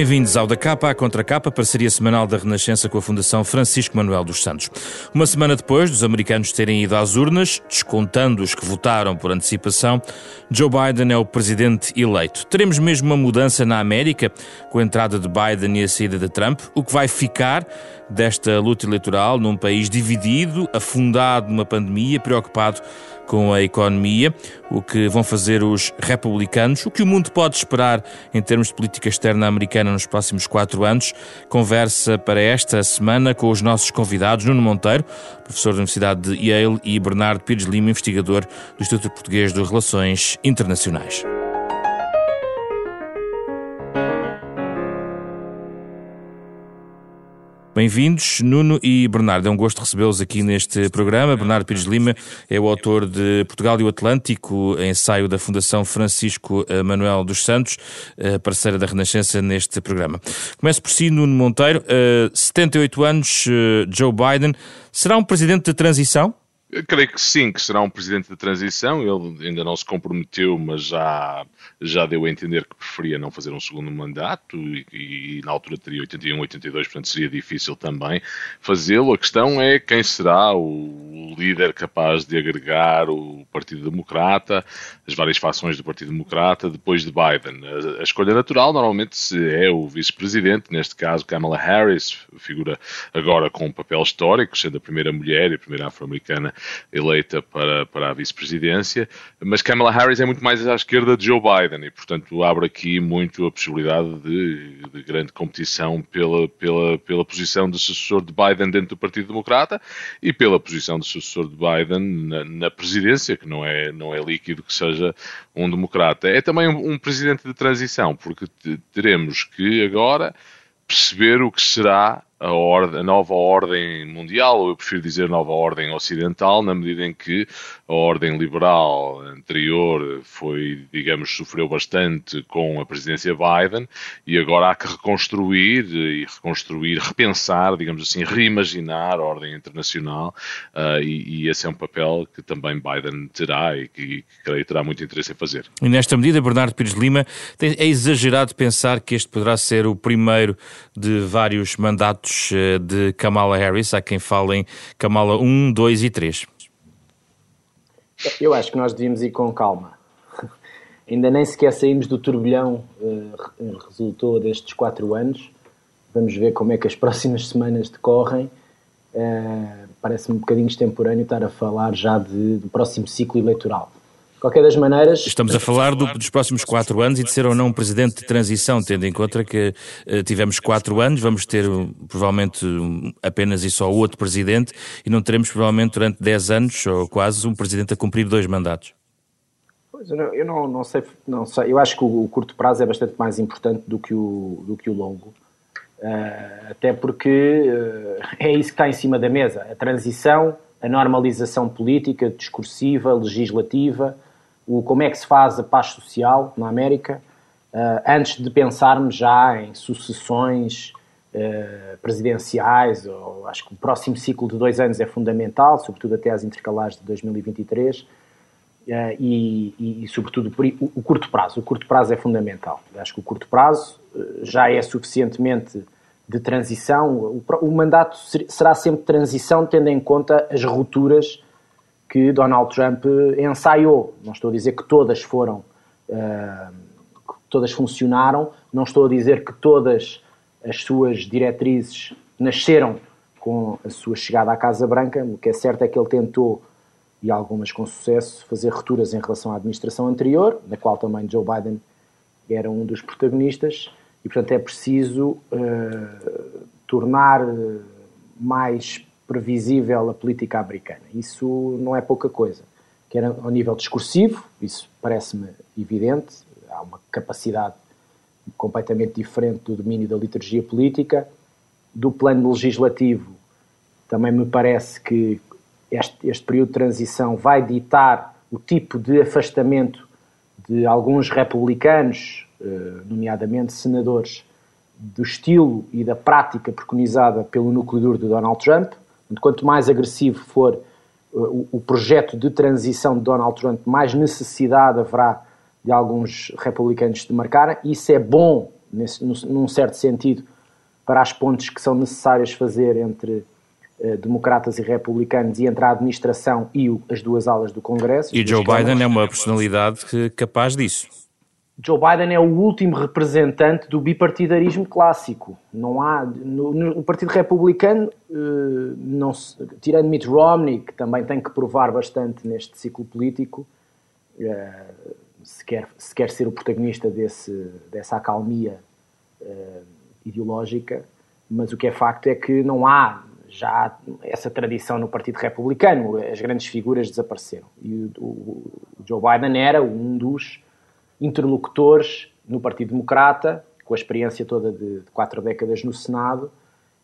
Bem-vindos ao Da Capa à Contra Capa, parceria semanal da Renascença com a Fundação Francisco Manuel dos Santos. Uma semana depois dos americanos terem ido às urnas, descontando os que votaram por antecipação, Joe Biden é o presidente eleito. Teremos mesmo uma mudança na América, com a entrada de Biden e a saída de Trump, o que vai ficar desta luta eleitoral num país dividido, afundado numa pandemia, preocupado com a economia, o que vão fazer os republicanos, o que o mundo pode esperar em termos de política externa americana nos próximos quatro anos. Conversa para esta semana com os nossos convidados, Nuno Monteiro, professor da Universidade de Yale, e Bernardo Pires Lima, investigador do Instituto Português de Relações Internacionais. Bem-vindos, Nuno e Bernardo. É um gosto recebê-los aqui neste programa. Bernardo Pires Lima é o autor de Portugal e o Atlântico, ensaio da Fundação Francisco eh, Manuel dos Santos, eh, parceira da Renascença neste programa. Começo por si, Nuno Monteiro. 78 eh, anos, Joe Biden. Será um presidente de transição? Eu creio que sim, que será um presidente de transição. Ele ainda não se comprometeu, mas já, já deu a entender que preferia não fazer um segundo mandato e, e na altura teria 81, 82, portanto seria difícil também fazê-lo. A questão é quem será o líder capaz de agregar o Partido Democrata, as várias fações do Partido Democrata, depois de Biden. A, a escolha natural normalmente é o vice-presidente, neste caso Kamala Harris, figura agora com um papel histórico, sendo a primeira mulher e a primeira afro-americana eleita para, para a vice-presidência, mas Kamala Harris é muito mais à esquerda de Joe Biden e, portanto, abre aqui muito a possibilidade de, de grande competição pela, pela, pela posição de sucessor de Biden dentro do Partido Democrata e pela posição de sucessor de Biden na, na presidência, que não é, não é líquido que seja um democrata. É também um, um presidente de transição, porque teremos que agora perceber o que será a, a, nova ordem mundial, ou eu prefiro dizer nova ordem ocidental, na medida em que a ordem liberal anterior foi, digamos, sofreu bastante com a presidência Biden e agora há que reconstruir e reconstruir, repensar, digamos assim, reimaginar a ordem internacional uh, e, e, esse é um papel que também Biden terá e que, que creio terá muito interesse em fazer. E nesta medida, Bernardo Pires Lima, é exagerado pensar que este poderá ser o primeiro de vários mandatos eh, de Kamala Harris. Há quem fale em Kamala 1, 2 e 3. Eu acho que nós devíamos ir com calma. Ainda nem sequer saímos do turbilhão uh, resultou destes quatro anos. Vamos ver como é que as próximas semanas decorrem. Uh, Parece-me um bocadinho extemporâneo estar a falar já de, do próximo ciclo eleitoral qualquer das maneiras. Estamos a falar do, dos próximos quatro anos e de ser ou não um presidente de transição, tendo em conta que uh, tivemos quatro anos, vamos ter provavelmente um, apenas e só outro presidente e não teremos provavelmente durante dez anos ou quase um presidente a cumprir dois mandatos. Pois, eu não, eu não, não, sei, não sei, eu acho que o, o, curto prazo é bastante mais importante do que o, do que o longo. Uh, até porque uh, é isso que está em cima da mesa: a transição, a normalização política, discursiva, legislativa, o como é que se faz a paz social na América, uh, antes de pensarmos já em sucessões uh, presidenciais, ou, acho que o próximo ciclo de dois anos é fundamental, sobretudo até às intercalares de 2023, uh, e, e, e, sobretudo, o, o, curto prazo. O curto prazo é fundamental. Acho que o curto prazo já é suficientemente de transição. O, o mandato será sempre transição, tendo em conta as rupturas que Donald Trump ensaiou. Não estou a dizer que todas foram, uh, que todas funcionaram, não estou a dizer que todas as suas diretrizes nasceram com a sua chegada à Casa Branca. O que é certo é que ele tentou, e algumas com sucesso, fazer rupturas em relação à administração anterior, na qual também Joe Biden era um dos protagonistas, e portanto é preciso uh, tornar mais previsível a política americana. Isso não é pouca coisa. Quer ao nível discursivo, isso parece-me evidente, há uma capacidade completamente diferente do domínio da liturgia política. Do plano legislativo, também me parece que este, este período de transição vai ditar o tipo de afastamento de alguns republicanos, eh, nomeadamente senadores, do estilo e da prática preconizada pelo núcleo duro de Donald Trump. Quanto mais agressivo for uh, o, projeto de transição de Donald Trump, mais necessidade haverá de alguns republicanos de marcar. Isso é bom nesse, num certo sentido, para as pontes que são necessárias fazer entre uh, democratas e republicanos e entre a administração e o, as duas alas do Congresso. E Joe Biden é uma personalidade que, capaz disso. Joe Biden é o último representante do bipartidarismo clássico. Não há no, no Partido Republicano, uh, não se, tirando Mitt Romney, que também tem que provar bastante neste ciclo político, uh, se, quer, se quer ser o protagonista desse, dessa acalmia uh, ideológica, mas o que é facto é que não há já essa tradição no Partido Republicano. As grandes figuras desapareceram. E o, o Joe Biden era um dos interlocutores no Partido Democrata, com a experiência toda de, de quatro décadas no Senado,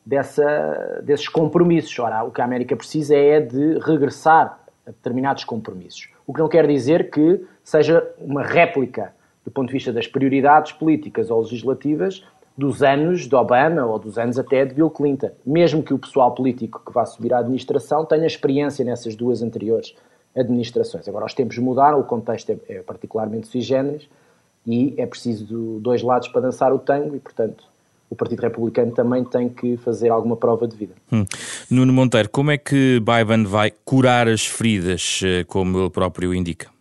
dessa, desses compromissos. Ora, o que a América precisa é de regressar a determinados compromissos. O que não quer dizer que seja uma réplica, do ponto de vista das prioridades políticas ou legislativas, dos anos de Obama ou dos anos até de Bill Clinton. Mesmo que o pessoal político que vá subir à administração tenha experiência nessas duas anteriores administrações. Agora, os tempos mudaram, o contexto é, é particularmente sui generis e é preciso dois lados para dançar o tango e, portanto, o Partido Republicano também tem que fazer alguma prova de vida. Hum. Nuno Monteiro, como é que Biden vai curar as feridas, eh, como ele próprio indica?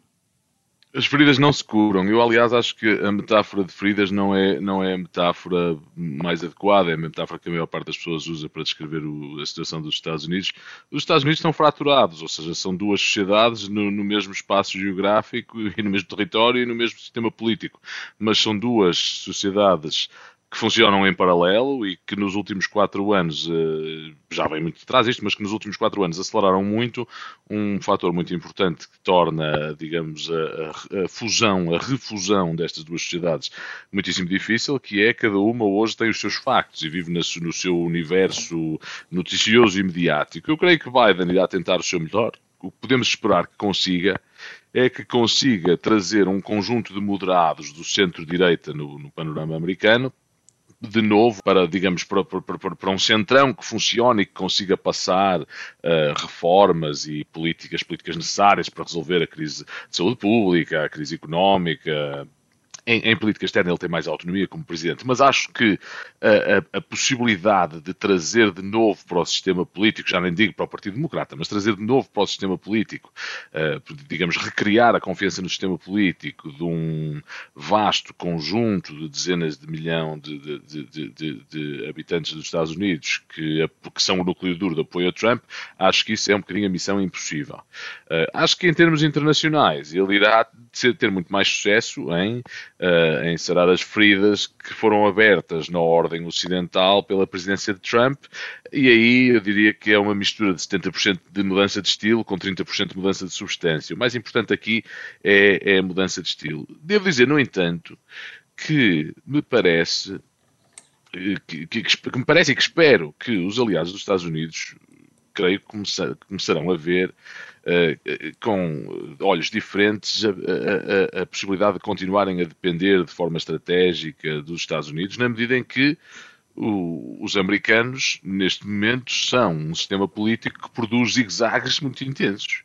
As feridas não se curam. Eu, aliás, acho que a metáfora de feridas não é, não é a metáfora mais adequada, é a metáfora que a maior parte das pessoas usa para descrever o, a situação dos Estados Unidos. Os Estados Unidos estão fraturados, ou seja, são duas sociedades no, no mesmo espaço geográfico e no mesmo território e no mesmo sistema político, mas são duas sociedades que funcionam em paralelo e que nos últimos quatro anos, eh, já vem muito de trás isto, mas que nos últimos quatro anos aceleraram muito, um fator muito importante que torna, digamos, a, a, fusão, a refusão destas duas sociedades muitíssimo difícil, que é cada uma hoje tem os seus factos e vive no seu universo noticioso e mediático. Eu creio que Biden irá tentar o seu melhor. O que podemos esperar que consiga é que consiga trazer um conjunto de moderados do centro-direita no, no panorama americano de novo para, digamos, para, para, para, um centrão que funcione e que consiga passar uh, reformas e políticas, políticas necessárias para resolver a crise de saúde pública, a crise económica, em, em, política externa ele tem mais autonomia como presidente, mas acho que a, a, a, possibilidade de trazer de novo para o sistema político, já nem digo para o Partido Democrata, mas trazer de novo para o sistema político, uh, digamos, recriar a confiança no sistema político de um vasto conjunto de dezenas de milhão de, de, de, de habitantes dos Estados Unidos que, que, são o núcleo duro de apoio a Trump, acho que isso é um bocadinho a missão impossível. Uh, acho que em termos internacionais ele irá ter muito mais sucesso em uh, em sarar as feridas que foram abertas na ordem ocidental pela presidência de Trump, e aí eu diria que é uma mistura de 70% de mudança de estilo com 30% de mudança de substância. O mais importante aqui é, é a mudança de estilo. Devo dizer, no entanto, que me parece eh, que, que, que, me parece e que espero que os aliados dos Estados Unidos, creio que começarão a ver com olhos diferentes a, a, a, possibilidade de continuarem a depender de forma estratégica dos Estados Unidos, na medida em que o, os americanos, neste momento, são um sistema político que produz zigue-zagues muito intensos.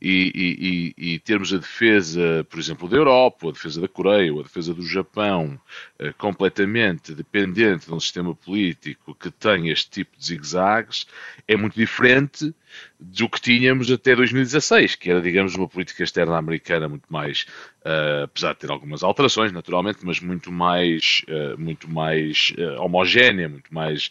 E, e, e, termos a defesa, por exemplo, da Europa, a defesa da Coreia, ou a defesa do Japão, eh, completamente dependente de um sistema político que tem este tipo de zigue-zagues, é muito diferente do que tínhamos até 2016, que era, digamos, uma política externa americana muito mais, uh, apesar de ter algumas alterações, naturalmente, mas muito mais, uh, muito mais uh, homogénea, muito mais,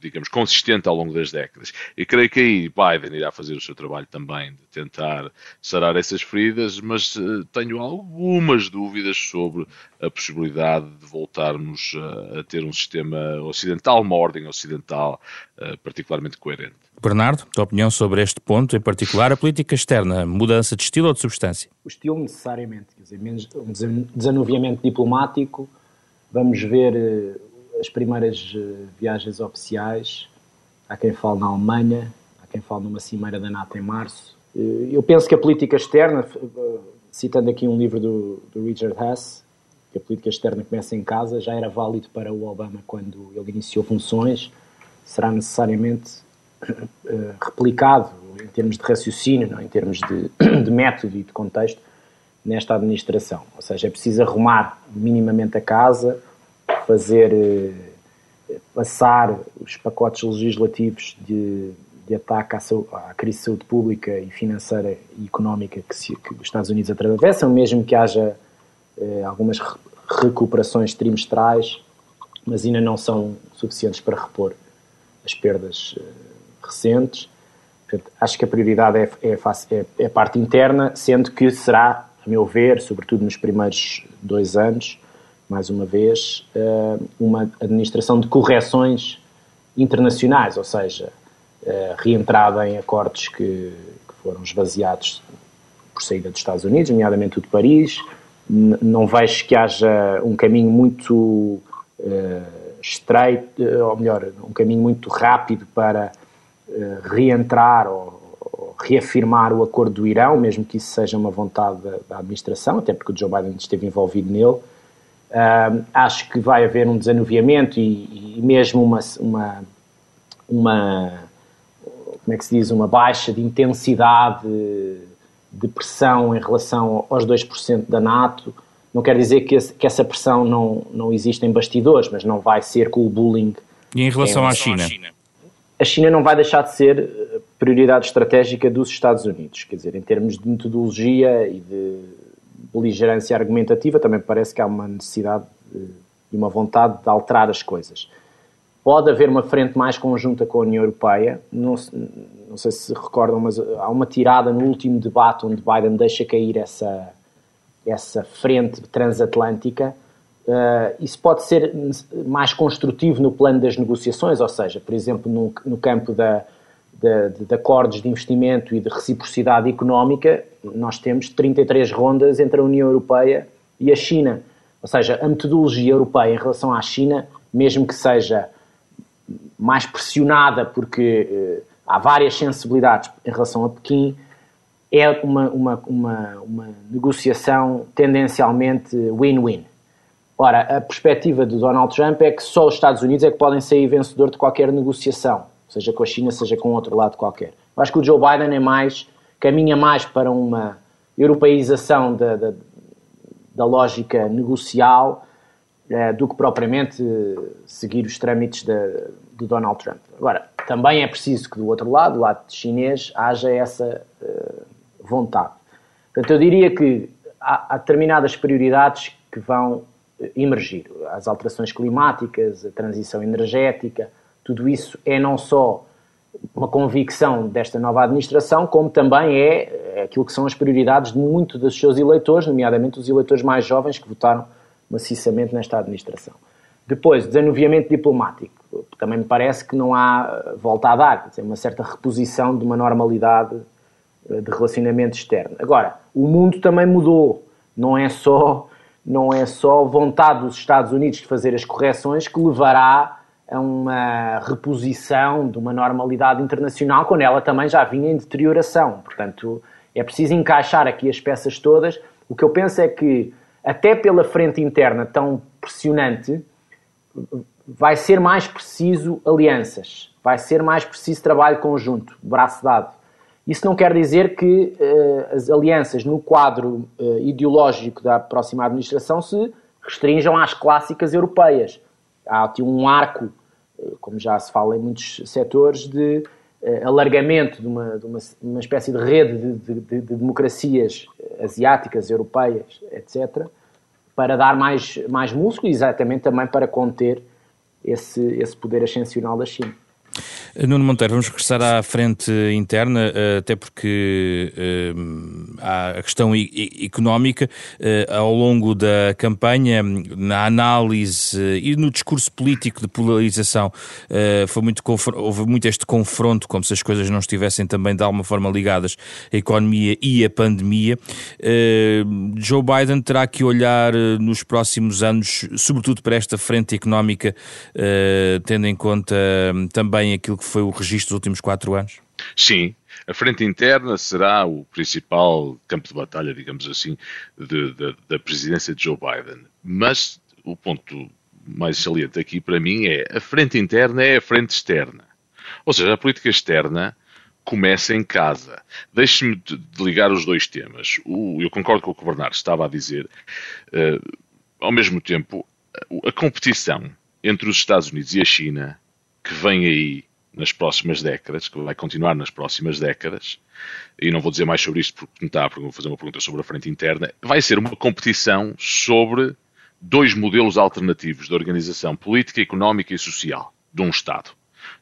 digamos, consistente ao longo das décadas. E creio que aí Biden irá fazer o seu trabalho também de tentar sarar essas feridas, mas tenho algumas dúvidas sobre a possibilidade de voltarmos a ter um sistema ocidental, uma ordem ocidental particularmente coerente. Bernardo, tua opinião sobre este ponto, em particular a política externa, mudança de estilo ou de substância? O estilo necessariamente, quer dizer, menos um desanuviamento diplomático, vamos ver uh, as primeiras uh, viagens oficiais, há quem fale na Alemanha, há quem fale numa cimeira da NATO em março. Uh, eu penso que a política externa, citando aqui um livro do, do Richard Hess, que a política externa começa em casa, já era válido para o Obama quando ele iniciou funções, será necessariamente eh, replicado em termos de raciocínio, não? em termos de, de método e de contexto nesta administração. Ou seja, é preciso arrumar minimamente a casa, fazer uh, passar os pacotes legislativos de, de ataque à, à, crise de saúde pública e financeira e económica que, se, que os Estados Unidos atravessam, mesmo que haja uh, algumas recuperações trimestrais, mas ainda não são suficientes para repor as perdas recentes. Portanto, acho que a prioridade é, é, é, é, a parte interna, sendo que será, a meu ver, sobretudo nos primeiros dois anos, mais uma vez, eh, uma administração de correções internacionais, ou seja, eh, reentrada em acordos que, que foram esvaziados por saída dos Estados Unidos, nomeadamente o de Paris. Não vejo que haja um caminho muito uh, estreito, ou melhor, um caminho muito rápido para reentrar ou, ou, reafirmar o acordo do Irão, mesmo que isso seja uma vontade da, da administração, até porque o Joe Biden esteve envolvido nele. Uh, acho que vai haver um desanuviamento e, e mesmo uma, uma, uma, como é que se diz, uma baixa de intensidade de pressão em relação aos 2% da NATO. Não quer dizer que, esse, que, essa pressão não, não existe em bastidores, mas não vai ser com o bullying. E em relação, em relação à, China? à China? A China não vai deixar de ser eh, prioridade estratégica dos Estados Unidos. Quer dizer, em termos de metodologia e de beligerância argumentativa, também parece que há uma necessidade e uma vontade de alterar as coisas. Pode haver uma frente mais conjunta com a União Europeia. Não, não sei se recordam, mas há uma tirada no último debate onde Biden deixa cair essa, essa frente transatlântica. Uh, isso pode ser mais construtivo no plano das negociações, ou seja, por exemplo, no, no campo da, de, de, acordos de investimento e de reciprocidade económica, nós temos 33 rondas entre a União Europeia e a China. Ou seja, a metodologia europeia em relação à China, mesmo que seja mais pressionada, porque eh, há várias sensibilidades em relação a Pequim, é uma, uma, uma, uma negociação tendencialmente win-win. Ora, a perspectiva do Donald Trump é que só os Estados Unidos é que podem sair vencedor de qualquer negociação seja com a China, seja com outro lado qualquer. Eu acho que o Joe Biden é mais, caminha mais para uma europeização da, da, da lógica negocial eh, do que propriamente seguir os trâmites de, de, Donald Trump. Agora, também é preciso que do outro lado, do lado chinês, haja essa uh, vontade. Portanto, eu diria que há, há determinadas prioridades que vão emergir. As alterações climáticas, a transição energética, tudo isso é não só uma convicção desta nova administração, como também é aquilo que são as prioridades de muitos dos seus eleitores, nomeadamente os eleitores mais jovens que votaram maciçamente nesta administração. Depois, desanuviamento diplomático. Também me parece que não há volta a dar, dizer, uma certa reposição de uma normalidade eh, de relacionamento externo. Agora, o mundo também mudou. Não é só não é só vontade dos Estados Unidos de fazer as correções que levará a uma reposição de uma normalidade internacional quando ela também já vinha em deterioração. Portanto, é preciso encaixar aqui as peças todas. O que eu penso é que, até pela frente interna tão pressionante, vai ser mais preciso alianças, vai ser mais preciso trabalho conjunto, braço dado. Isso não quer dizer que uh, as alianças no quadro uh, ideológico da próxima administração se restringam às clássicas europeias há aqui um arco, eh, como já se fala em muitos setores, de alargamento de uma, de uma, uma, espécie de rede de, de, de, de, democracias asiáticas, europeias, etc., para dar mais, mais músculo e exatamente também para conter esse, esse poder ascensional da China. Nuno Monteiro, vamos regressar à frente interna, eh, até porque eh, há a questão económica. Eh, ao longo da campanha, na análise e no discurso político de polarização, foi muito, houve muito este confronto, como se as coisas não estivessem também de alguma forma ligadas à economia e à pandemia. Joe Biden terá que olhar nos próximos anos, sobretudo para esta frente económica, tendo em conta também aquilo que que foi o registro dos últimos quatro anos? Sim, a frente interna será o principal campo de batalha, digamos assim, de, de, da presidência de Joe Biden. Mas o ponto mais saliente aqui para mim é a frente interna é a frente externa. Ou seja, a política externa começa em casa. Deixe-me de ligar os dois temas. O, eu concordo com o que o Bernardo estava a dizer. Uh, ao mesmo tempo, a competição entre os Estados Unidos e a China, que vem aí nas próximas décadas, que vai continuar nas próximas décadas, e não vou dizer mais sobre isto porque me está a fazer uma pergunta sobre a frente interna, vai ser uma competição sobre dois modelos alternativos de organização política, económica e social de um Estado.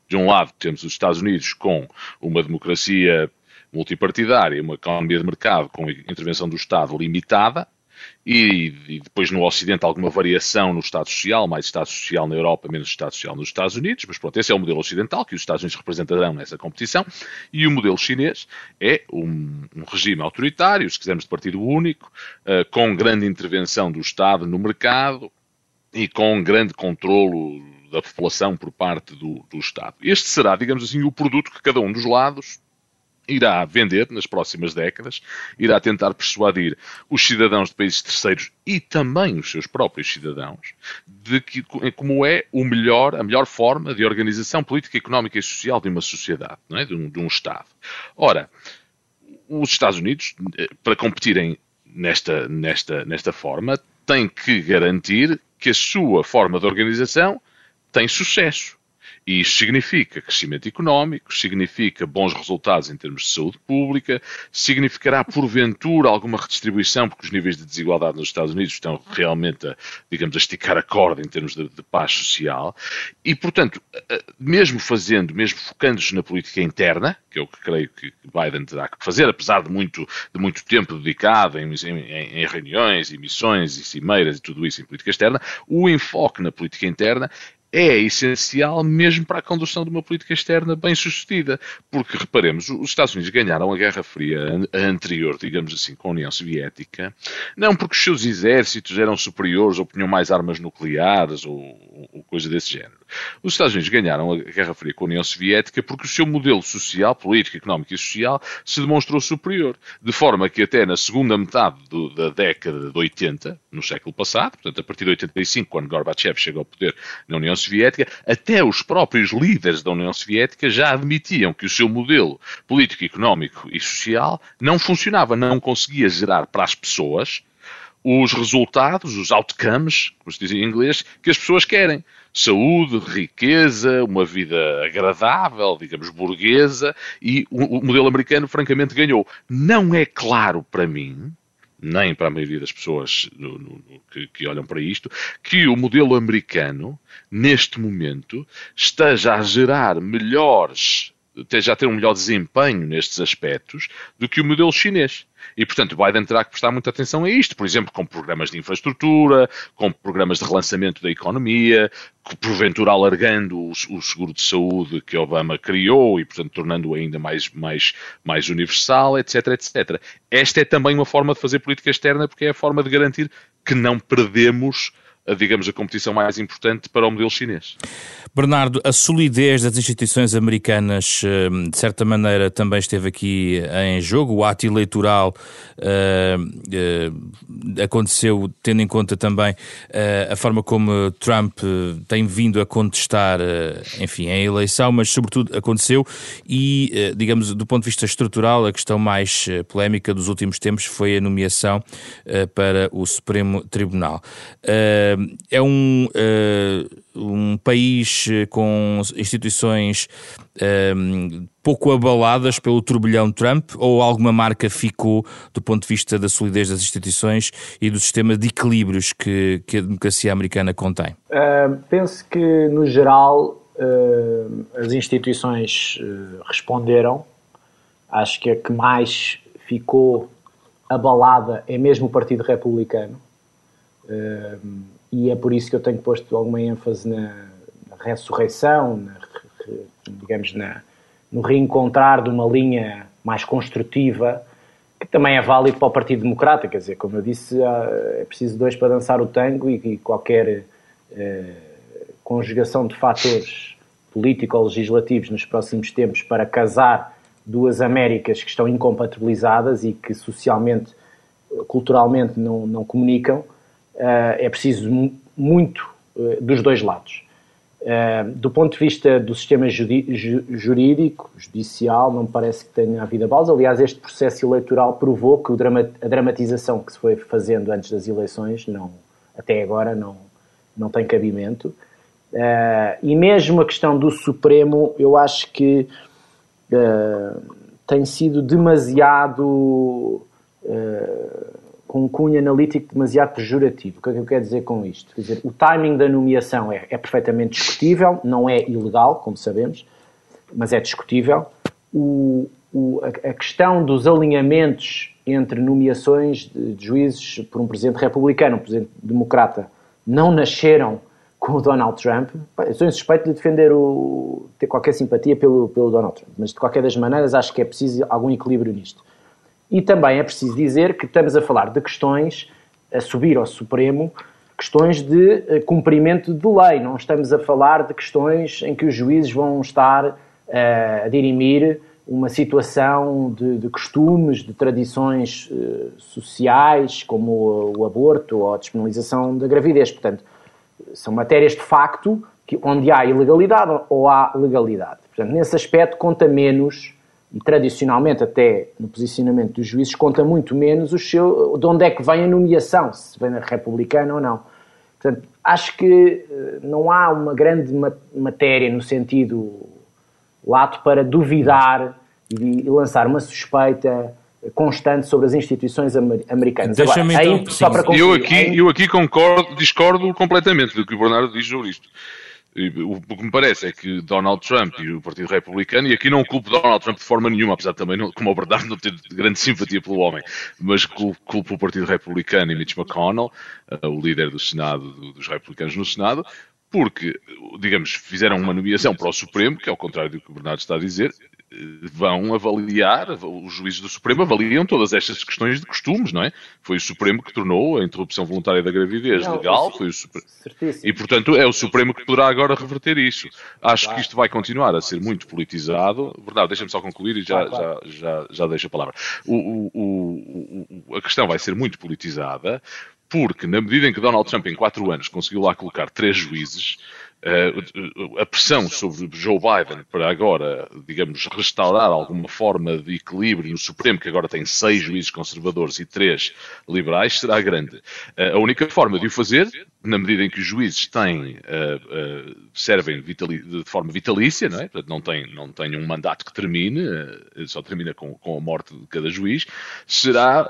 De um lado, temos os Estados Unidos com uma democracia multipartidária, uma economia de mercado com intervenção do Estado limitada, e, e, depois no Ocidente alguma variação no Estado Social, mais Estado Social na Europa, menos Estado Social nos Estados Unidos, mas pronto, esse é o modelo ocidental que os Estados Unidos representarão nessa competição, e o modelo chinês é um, um regime autoritário, se quisermos de partido único, uh, com grande intervenção do Estado no mercado e com grande controlo da população por parte do, do Estado. Este será, digamos assim, o produto que cada um dos lados irá vender nas próximas décadas, irá tentar persuadir os cidadãos de países terceiros e também os seus próprios cidadãos de que como é o melhor, a melhor forma de organização política, económica e social de uma sociedade, não é? de, um, de um Estado. Ora, os Estados Unidos, eh, para competirem nesta, nesta, nesta forma, têm que garantir que a sua forma de organização tem sucesso. E isto significa crescimento económico, significa bons resultados em termos de saúde pública, significará, porventura, alguma redistribuição, porque os níveis de desigualdade nos Estados Unidos estão realmente, a, digamos, a esticar a corda em termos de, de paz social. E, portanto, mesmo fazendo, mesmo focando-se na política interna, que é o que creio que Biden terá que fazer, apesar de muito, de muito tempo dedicado em, em, em reuniões missões e cimeiras e tudo isso em política externa, o enfoque na política interna é essencial mesmo para a condução de uma política externa bem sucedida. Porque, reparemos, os Estados Unidos ganharam a Guerra Fria anterior, digamos assim, com a União Soviética, não porque os seus exércitos eram superiores ou punham mais armas nucleares ou, ou coisa desse género. Os Estados Unidos ganharam a Guerra Fria com a União Soviética porque o seu modelo social, político, económico e social se demonstrou superior. De forma que até na segunda metade do, da década de 80, no século passado, portanto a partir de 85, quando Gorbachev chega ao poder na União Soviética, até os próprios líderes da União Soviética já admitiam que o seu modelo político, económico e social não funcionava, não conseguia gerar para as pessoas os resultados, os outcomes, como se diz em inglês, que as pessoas querem. Saúde, riqueza, uma vida agradável, digamos, burguesa, e o, o modelo americano, francamente, ganhou. Não é claro para mim, nem para a maioria das pessoas no, no, que, que, olham para isto, que o modelo americano, neste momento, esteja a gerar melhores, a ter um melhor desempenho nestes aspectos do que o modelo chinês. E, portanto, Biden terá que prestar muita atenção a isto, por exemplo, com programas de infraestrutura, com programas de relançamento da economia, porventura alargando o, o seguro de saúde que Obama criou e, portanto, tornando-o ainda mais, mais, mais universal, etc, etc. Esta é também uma forma de fazer política externa, porque é a forma de garantir que não perdemos a, digamos, a competição mais importante para o modelo chinês. Bernardo, a solidez das instituições americanas, hum, de certa maneira, também esteve aqui em jogo. O ato eleitoral uh, uh, aconteceu tendo em conta também uh, a forma como Trump tem vindo a contestar, enfim, a eleição, mas sobretudo aconteceu e, digamos, do ponto de vista estrutural, a questão mais polémica dos últimos tempos foi a nomeação para o Supremo Tribunal. É um, um país eh, com instituições pouco abaladas pelo turbilhão Trump ou alguma marca ficou do ponto de vista da solidez das instituições e do sistema de equilíbrios que, que a democracia americana contém? Uh, penso que, no geral, uh, as instituições uh, responderam. Acho que a que mais ficou abalada é mesmo o Partido Republicano. E é por isso que eu tenho posto alguma ênfase na, ressurreição, na, digamos, na, no reencontrar de uma linha mais construtiva, que também é válido para o Partido Democrata. Quer dizer, como eu disse, é preciso dois para dançar o tango e, e qualquer eh, conjugação de fatores político-legislativos nos próximos tempos para casar duas Américas que estão incompatibilizadas e que socialmente, culturalmente não, não comunicam, é preciso muito eh, dos dois lados. Uh, do ponto de vista do sistema jurídico, judicial, não me parece que tenha havido abalos. Aliás, este processo eleitoral provou que a dramatização que se foi fazendo antes das eleições, não, até agora, não, não tem cabimento. E mesmo a questão do Supremo, eu acho que tem sido demasiado uh, com um cunho analítico demasiado pejorativo. O que é que eu quero dizer com isto? Quer dizer, o timing da nomeação é, é perfeitamente discutível, não é ilegal, como sabemos, mas é discutível. O, o, a, a, questão dos alinhamentos entre nomeações de, de juízes por um presidente republicano um presidente democrata não nasceram com o Donald Trump. Eu sou insuspeito de defender o. ter qualquer simpatia pelo, pelo Donald Trump, mas de qualquer das maneiras acho que é preciso algum equilíbrio nisto. E também é preciso dizer que estamos a falar de questões a subir ao Supremo, questões de eh, cumprimento de lei, não estamos a falar de questões em que os juízes vão estar uh, a dirimir uma situação de, de costumes, de tradições uh, sociais, como o, o aborto ou a despenalização da gravidez. Portanto, são matérias de facto que, onde há ilegalidade ou há legalidade. Portanto, nesse aspecto conta menos, e tradicionalmente até no posicionamento dos juízes, conta muito menos o seu, de onde é que vem a nomeação, se vem republicana ou não. Portanto, acho que eh, não há uma grande matéria no sentido lato para duvidar e lançar uma suspeita constante sobre as instituições americanas. Agora, então, só para concluir, eu, aqui, eu aqui concordo, discordo completamente do que o Bernardo diz sobre isto. O que me parece é que Donald Trump e o Partido Republicano, e aqui não culpo Donald Trump de forma nenhuma, apesar de também, como a verdade, não ter grande simpatia pelo homem, mas culpo o Partido Republicano e Mitch McConnell, uh, o líder do Senado, dos republicanos no Senado, porque, digamos, fizeram uma nomeação para o Supremo, que é ao contrário do que o Bernardo está a dizer, vão avaliar, os juízes do Supremo avaliam todas estas questões de costumes, não é? Foi o Supremo que tornou a interrupção voluntária da gravidez não, legal, foi o Supremo. E, portanto, é o Supremo que poderá agora reverter isso. Acho claro. que isto vai continuar a ser muito politizado. Verdade, deixa-me só concluir e já, claro. já, já, já deixo a palavra. O, o, o, a questão vai ser muito politizada, porque na medida em que Donald Trump, em quatro anos, conseguiu lá colocar três juízes, Uh, a pressão sobre Joe Biden para agora, digamos, restaurar alguma forma de equilíbrio no Supremo, que agora tem seis juízes conservadores e três liberais, será grande. Uh, a única forma de o fazer, na medida em que os juízes têm, uh, servem de forma vitalícia, não é? Portanto, não têm, não têm um mandato que termine, só termina com a morte de cada juiz, será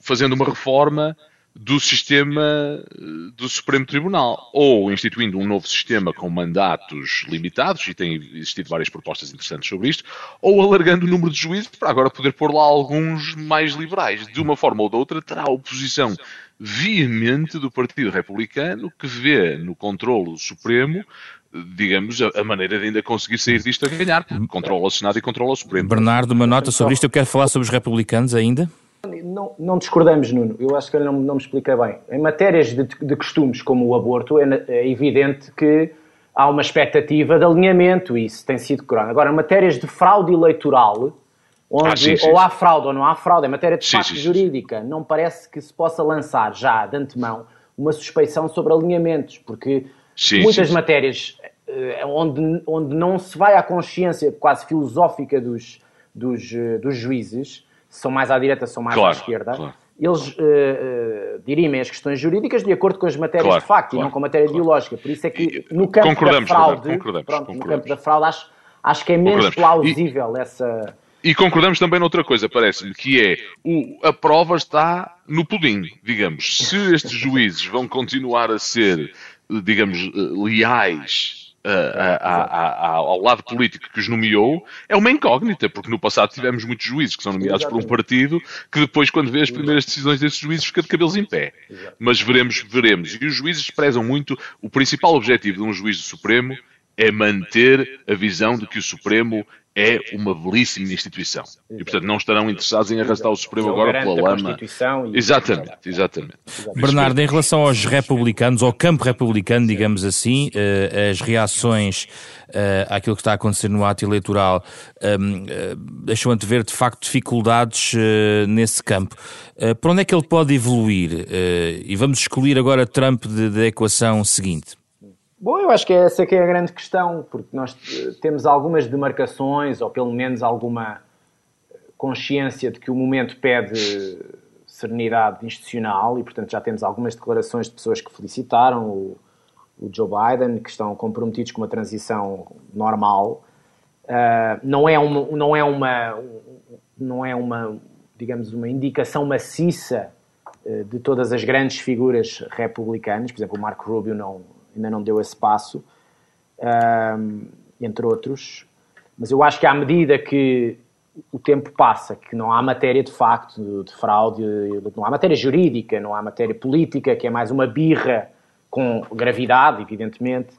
fazendo uma reforma do sistema eh, do Supremo Tribunal, ou instituindo um novo sistema com mandatos limitados, e tem existido várias propostas interessantes sobre isto, ou alargando o número de juízes para agora poder pôr lá alguns mais liberais. De uma forma ou de outra, terá a oposição veemente do Partido Republicano, que vê no controlo Supremo digamos, a, maneira de ainda conseguir sair disto a ganhar, controla o Senado e controla o Supremo. Bernardo, uma nota sobre isto. Eu quero falar sobre os republicanos ainda. Não, não, discordamos, Nuno. Eu acho que eu não, não me expliquei bem. Em matérias de, de costumes como o aborto, é, é, evidente que há uma expectativa de alinhamento e isso tem sido curado. Agora, em matérias de fraude eleitoral, onde ah, sim, sim, ou há fraude ou não há fraude, em matéria de sim, facto jurídica, não parece que se possa lançar já de antemão uma suspeição sobre alinhamentos, porque muitas matérias eh, onde, onde não se vai à consciência quase filosófica dos, dos, eh, dos juízes são mais à direita, são mais claro, à esquerda, claro. eles uh, uh, dirimem as questões jurídicas de acordo com as matérias claro, de facto e não com a matéria ideológica. Por isso é que no campo da fraude, concordamos, pronto, concordamos. no campo da fraude acho, acho que é menos plausível e, essa. E concordamos também noutra coisa, parece-me, que é o, a prova está no pudim, digamos. Se estes juízes vão continuar a ser, digamos, leais ao lado político que os nomeou é uma incógnita, porque no passado tivemos muitos juízes que são nomeados por um partido que depois, quando vê as primeiras decisões desses juízes, fica de cabelos em pé. Mas veremos, veremos. E os juízes prezam muito. O principal objetivo de um juiz do Supremo é manter a visão de que o Supremo é uma belíssima instituição. E, portanto, não estarão interessados em arrastar o Supremo agora pela lama. Exatamente, exatamente. Bernardo, em relação aos republicanos, ao campo republicano, digamos assim, eh, as reações eh, àquilo que está a acontecer no ato eleitoral ehm, eh, deixam ver de facto, dificuldades nesse campo. Para onde é que ele pode evoluir? E vamos excluir agora Trump da equação seguinte. Bom, eu acho que essa que é a grande questão, porque nós eh, temos algumas demarcações, ou pelo menos alguma consciência de que o momento pede serenidade institucional e, portanto, já temos algumas declarações de pessoas que felicitaram o, o Joe Biden, que estão comprometidos com uma transição normal. Uh, não é uma, não é uma, não é uma, digamos, uma indicação maciça de todas as grandes figuras republicanas. Por exemplo, o Marco Rubio não, ainda não deu esse passo, uh, entre outros. Mas eu acho que à medida que o tempo passa, que não há matéria de facto de fraude, não há matéria jurídica, não há matéria política, que é mais uma birra com gravidade, evidentemente,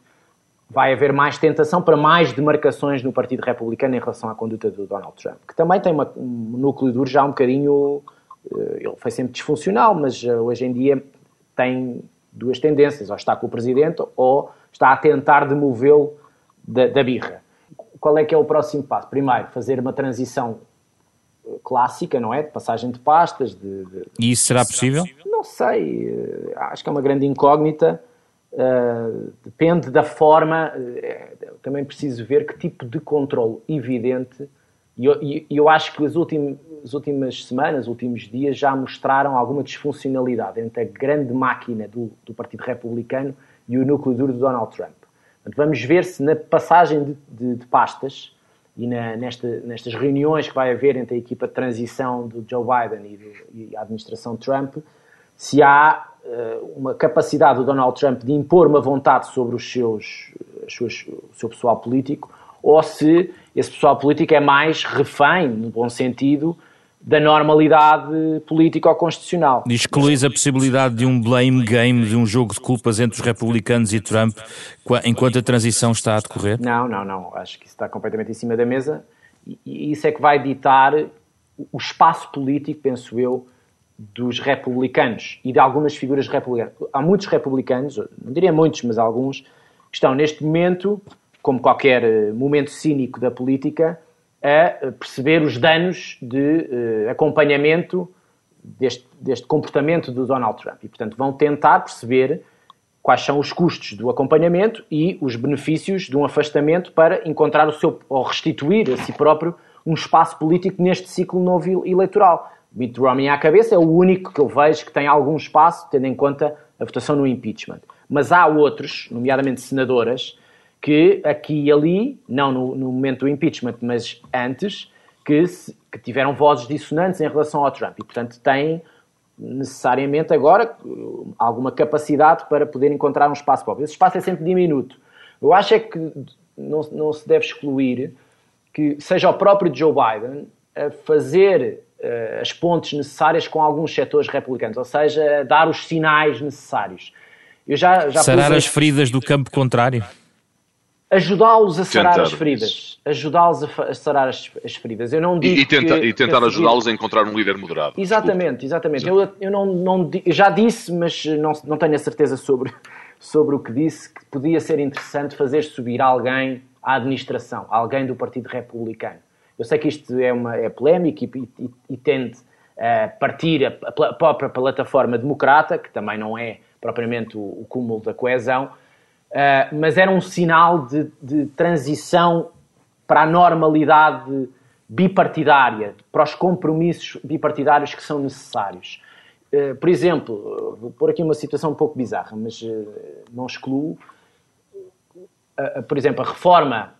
vai haver mais tentação para mais demarcações no Partido Republicano em relação à conduta do Donald Trump, que também tem uma, um núcleo duro já um bocadinho. Eh, ele foi sempre disfuncional, mas eh, hoje em dia tem duas tendências: ou está com o presidente ou está a tentar demovê-lo da, da birra. Qual é que é o próximo passo? Primeiro, fazer uma transição eh, clássica, não é? De passagem de pastas. De, de... E isso será possível? Não sei. Eh, acho que é uma grande incógnita. Uh, depende da forma. Também preciso ver que tipo de controle evidente. E eu, eu, acho que as últimas, as últimas semanas, os últimos dias, já mostraram alguma disfuncionalidade entre a grande máquina do, do Partido Republicano e o núcleo duro de Donald Trump. Portanto, vamos ver se na passagem de, de, de pastas e na, nesta, nestas reuniões que vai haver entre a equipa de transição do Joe Biden e, do, e a administração Trump, se há uh, uma capacidade do Donald Trump de impor uma vontade sobre os seus, o seu pessoal político, ou se esse pessoal político é mais refém, no bom sentido, da normalidade político-constitucional. Excluís a possibilidade de um blame game, de um jogo de culpas entre os republicanos e Trump, enquanto a transição está a decorrer? Não, não, não. Acho que isso está completamente em cima da mesa e isso é que vai ditar o espaço político, penso eu, dos republicanos e de algumas figuras republicanas. Há muitos republicanos, não diria muitos, mas alguns, que estão neste momento, como qualquer eh, momento cínico da política, a perceber os danos de uh, acompanhamento deste, deste comportamento do Donald Trump. E, portanto, vão tentar perceber quais são os custos do acompanhamento e os benefícios de um afastamento para encontrar o seu, ou restituir a si próprio, um espaço político neste ciclo novo eleitoral. Mitt Romney à cabeça é o único que eu vejo que tem algum espaço, tendo em conta a votação no impeachment. Mas há outros, nomeadamente senadoras, que aqui e ali, não no, no momento do impeachment, mas antes, que, se, que, tiveram vozes dissonantes em relação ao Trump e, portanto, têm necessariamente agora alguma capacidade para poder encontrar um espaço próprio. Esse espaço é sempre diminuto. Eu acho é que não, não se deve excluir que seja o próprio Joe Biden a fazer uh, as pontes necessárias com alguns setores republicanos, ou seja, dar os sinais necessários. Eu já, já Sarar as feridas do campo contrário? Ajudá-los a sarar tentar as feridas. Ajudá-los a, sarar as, as, feridas. Eu não digo e, e, tenta, que, e tentar ajudá-los a encontrar um líder moderado. Exatamente, exatamente. Eu, eu não, não já disse, mas não, não tenho a certeza sobre, sobre o que disse, que podia ser interessante fazer subir alguém à administração, alguém do Partido Republicano. Eu sei que isto é, uma, é polémico e, e, e tende a partir a, a própria plataforma democrata, que também não é propriamente o, o cúmulo da coesão, Uh, mas era um sinal de, de, transição para a normalidade bipartidária, para os compromissos bipartidários que são necessários. Uh, por exemplo, vou pôr aqui uma situação um pouco bizarra, mas uh, não excluo, por exemplo, a reforma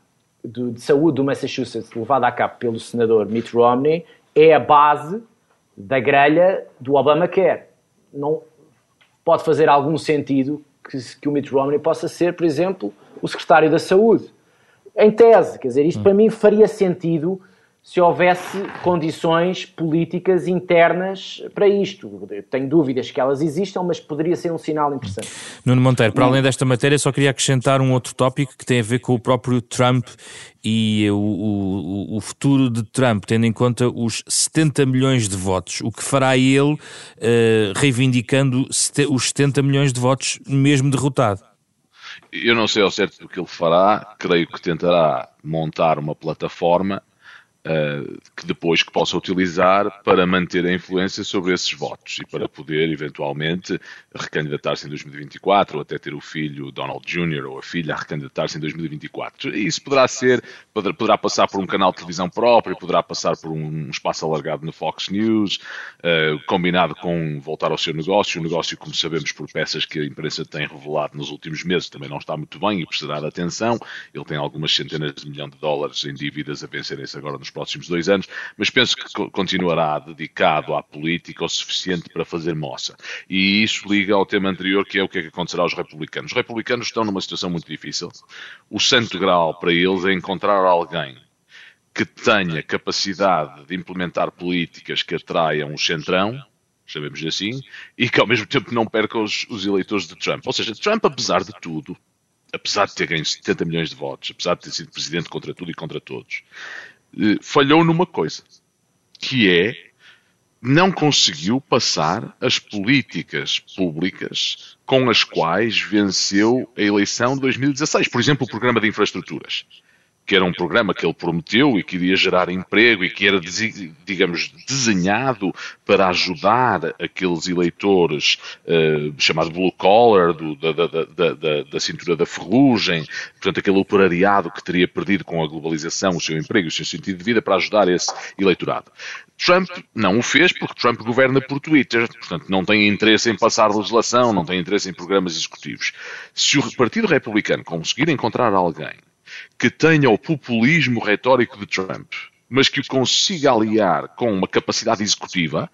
do, de saúde do Massachusetts levada a cabo pelo senador Mitt Romney é a base da grelha do Obamacare. Não pode fazer algum sentido que, que o Mitt Romney possa ser, por exemplo, o secretário da Saúde. Em tese, quer dizer, isto hum. para mim faria sentido se houvesse condições políticas internas para isto. Eu tenho dúvidas que elas existam, mas poderia ser um sinal interessante. Nuno Monteiro, para além desta matéria, só queria acrescentar um outro tópico que tem a ver com o próprio Trump e o, o, o futuro de Trump, tendo em conta os 70 milhões de votos. O que fará ele uh, reivindicando os 70 milhões de votos, mesmo derrotado? Eu não sei ao certo o que ele fará, creio que tentará montar uma plataforma uh, que depois que possa utilizar para manter a influência sobre esses votos e para poder eventualmente recandidatar-se em 2024 ou até ter o filho Donald Jr. ou a filha a recandidatar-se em 2024. E isso poderá ser, poderá passar por um canal de televisão próprio, poderá passar por um espaço alargado no Fox News, uh, combinado com voltar ao seu negócio. O negócio, como sabemos por peças que a imprensa tem revelado nos últimos meses, também não está muito bem e precisará de atenção. Ele tem algumas centenas de milhões de dólares em dívidas a vencerem-se agora nos próximos dois anos, mas penso que continuará dedicado à política o suficiente para fazer moça. E isso liga ao tema anterior, que é o que é que acontecerá aos republicanos. Os republicanos estão numa situação muito difícil. O santo grau para eles é encontrar alguém que tenha capacidade de implementar políticas que atraiam o centrão, chamemos assim, e que ao mesmo tempo não perca os, os eleitores de Trump. Ou seja, Trump, apesar de tudo, apesar de ter ganho 70 milhões de votos, apesar de ter sido presidente contra tudo e contra todos, falhou numa coisa, que é não conseguiu passar as políticas públicas com as quais venceu a eleição de 2016. Por exemplo, o programa de infraestruturas que era um programa que ele prometeu e que iria gerar emprego e que era, digamos, desenhado para ajudar aqueles eleitores uh, chamado blue collar, do, da, da, da, da, cintura da ferrugem, portanto, aquele operariado que teria perdido com a globalização o seu emprego e o seu sentido de vida para ajudar esse eleitorado. Trump não o fez porque Trump governa por Twitter, portanto não tem interesse em passar legislação, não tem interesse em programas executivos. Se o Partido Republicano conseguir encontrar alguém que tenha o populismo retórico de Trump, mas que o consiga aliar com uma capacidade executiva,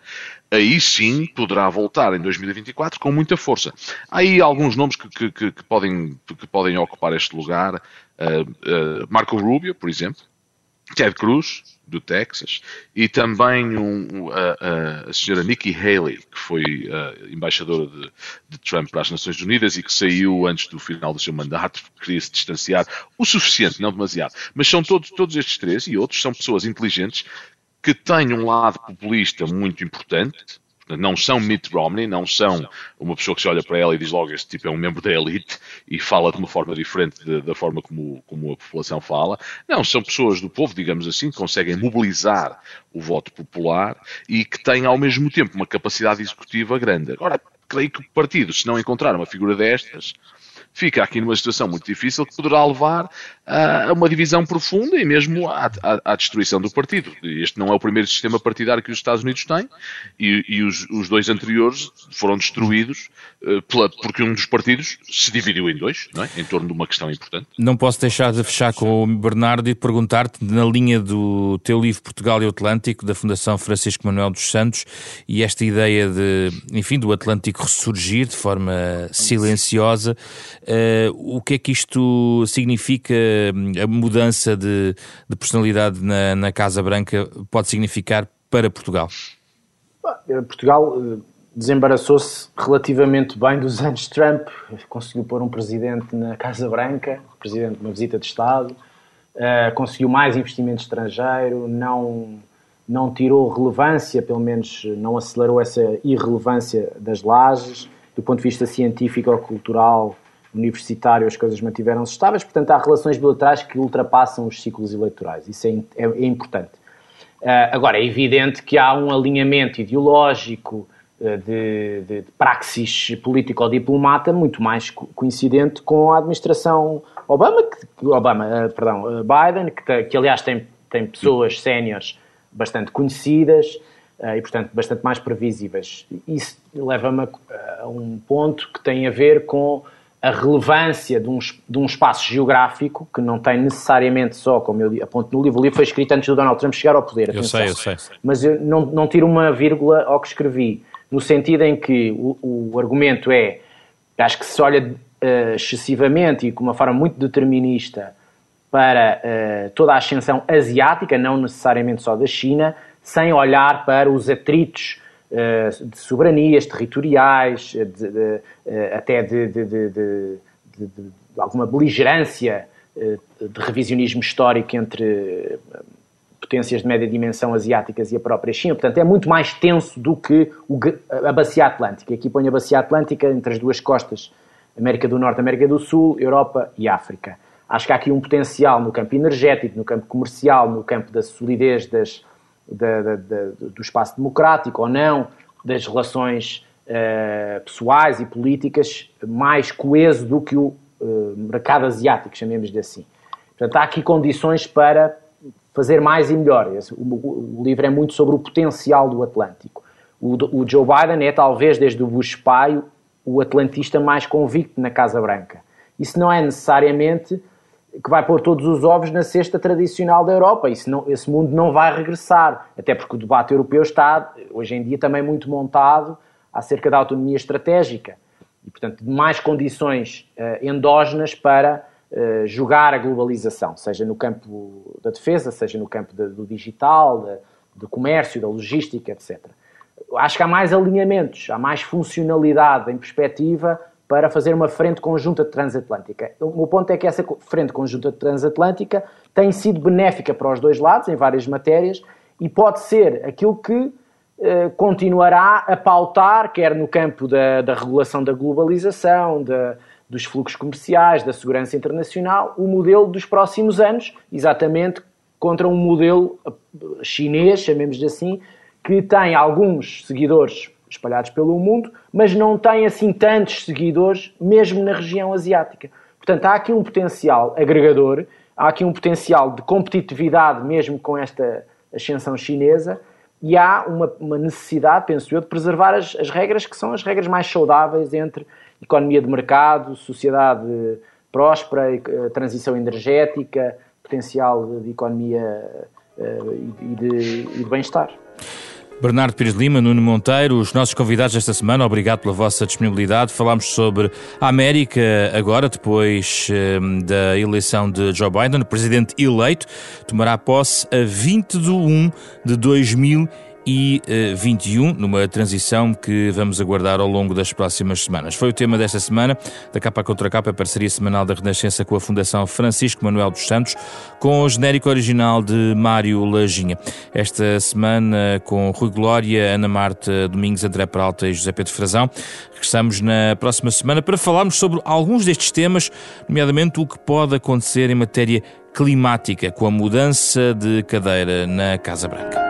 aí sim poderá voltar em 2024 com muita força. Há aí alguns nomes que, que, que podem, que podem ocupar este lugar. Uh, uh, Marco Rubio, por exemplo, Ted Cruz, do Texas, e também um, a, a, senhora Nikki Haley, que foi embaixadora de, de, Trump para as Nações Unidas e que saiu antes do final do seu mandato, queria se distanciar o suficiente, não demasiado. Mas são todos, todos estes três e outros são pessoas inteligentes que têm um lado populista muito importante, não são Mitt Romney, não são uma pessoa que se olha para ela e diz logo este tipo é um membro da elite e fala de uma forma diferente de, da forma como, como a população fala. Não, são pessoas do povo, digamos assim, que conseguem mobilizar o voto popular e que têm ao mesmo tempo uma capacidade executiva grande. Agora, creio que o partido, se não encontrar uma figura destas, fica aqui numa situação muito difícil que poderá levar a uma divisão profunda e mesmo à, à, à destruição do partido. Este não é o primeiro sistema partidário que os Estados Unidos têm e, e os, os, dois anteriores foram destruídos uh, pela, porque um dos partidos se dividiu em dois, é? em torno de uma questão importante. Não posso deixar de fechar com o Bernardo e perguntar-te, na linha do teu livro Portugal e Atlântico, da Fundação Francisco Manuel dos Santos, e esta ideia de, enfim, do Atlântico ressurgir de forma silenciosa, o que é que isto significa, a mudança de, de personalidade na, na, Casa Branca pode significar para Portugal? Eh, Portugal eh, desembaraçou-se relativamente bem dos anos de Trump, conseguiu pôr um presidente na Casa Branca, presidente de uma visita de Estado, uh, conseguiu mais investimento estrangeiro, não, não tirou relevância, pelo menos não acelerou essa irrelevância das lajes, do ponto de vista científico ou cultural universitário as coisas mantiveram-se estáveis, portanto há relações bilaterais que ultrapassam os ciclos eleitorais, isso é, é, é importante. Uh, agora, é evidente que há um alinhamento ideológico uh, de, de, de praxis político-diplomata muito mais co coincidente com a administração Obama, que, Obama uh, perdão, Biden, que, que aliás tem, tem pessoas séniores bastante conhecidas, e, portanto, bastante mais previsíveis. Isso leva-me a, um ponto que tem a ver com a relevância de um, de um espaço geográfico que não tem necessariamente só, como eu aponto no livro, o livro foi escrito antes do Donald Trump chegar ao poder. Eu sei, eu sei. Mas eu não, não tiro uma vírgula ao que escrevi, no sentido em que o, o argumento é, acho que se olha uh, excessivamente e com uma forma muito determinista para uh, toda a ascensão asiática, não necessariamente só da China, sem olhar para os atritos de soberanias territoriais, de, de, eh, até de, de, alguma beligerância eh, de revisionismo histórico entre potências de média dimensão asiáticas e a própria China. Portanto, é muito mais tenso do que a bacia atlântica. Aqui põe a bacia atlântica entre as duas costas, América do Norte, América do Sul, Europa e África. Acho que há aqui um potencial no campo energético, no campo comercial, no campo da solidez das, do espaço democrático ou não, das relações uh, pessoais e políticas, mais coeso do que o uh, mercado asiático, chamemos-lhe assim. Portanto, há aqui condições para fazer mais e melhor. O, o, o livro é muito sobre o potencial do Atlântico. O, o Joe Biden é, talvez, desde o Bush pai, o atlantista mais convicto na Casa Branca. Isso não é necessariamente que vai pôr todos os ovos na cesta tradicional da Europa. Isso não, esse mundo não vai regressar, até porque o debate europeu está, hoje em dia, também muito montado acerca da autonomia estratégica e, portanto, mais condições uh, endógenas para uh, jogar a globalização, seja no campo da defesa, seja no campo de, do digital, de, do comércio, da logística, etc. Acho que há mais alinhamentos, há mais funcionalidade em perspectiva para fazer uma frente conjunta transatlântica. O meu ponto é que essa frente conjunta transatlântica tem sido benéfica para os dois lados, em várias matérias, e pode ser aquilo que eh, continuará a pautar, quer no campo da, da regulação da globalização, da, dos fluxos comerciais, da segurança internacional, o modelo dos próximos anos, exatamente contra um modelo eh, chinês, chamemos-lhe assim, que tem alguns seguidores espalhados pelo mundo, mas não tem assim tantos seguidores, mesmo na região asiática. Portanto, há aqui um potencial agregador, há aqui um potencial de competitividade, mesmo com esta ascensão chinesa, e há uma, uma necessidade, penso eu, de preservar as, as, regras que são as regras mais saudáveis entre economia de mercado, sociedade próspera, eh, transição energética, potencial de economia uh, e de, de bem-estar. Bernardo Pires Lima, Nuno Monteiro, os nossos convidados esta semana, obrigado pela vossa disponibilidade. Falámos sobre a América agora, depois eh, da eleição de Joe Biden, o presidente eleito, tomará posse a 20 de 1 de 2020 e 21, numa transição que vamos aguardar ao longo das próximas semanas. Foi o tema desta semana, da capa contra capa, a parceria semanal da Renascença com a Fundação Francisco Manuel dos Santos, com o genérico original de Mário Lajinha. Esta semana com Rui Glória, Ana Marta Domingos, André Peralta e José Pedro Frazão. Regressamos na próxima semana para falarmos sobre alguns destes temas, nomeadamente o que pode acontecer em matéria climática com a mudança de cadeira na Casa Branca.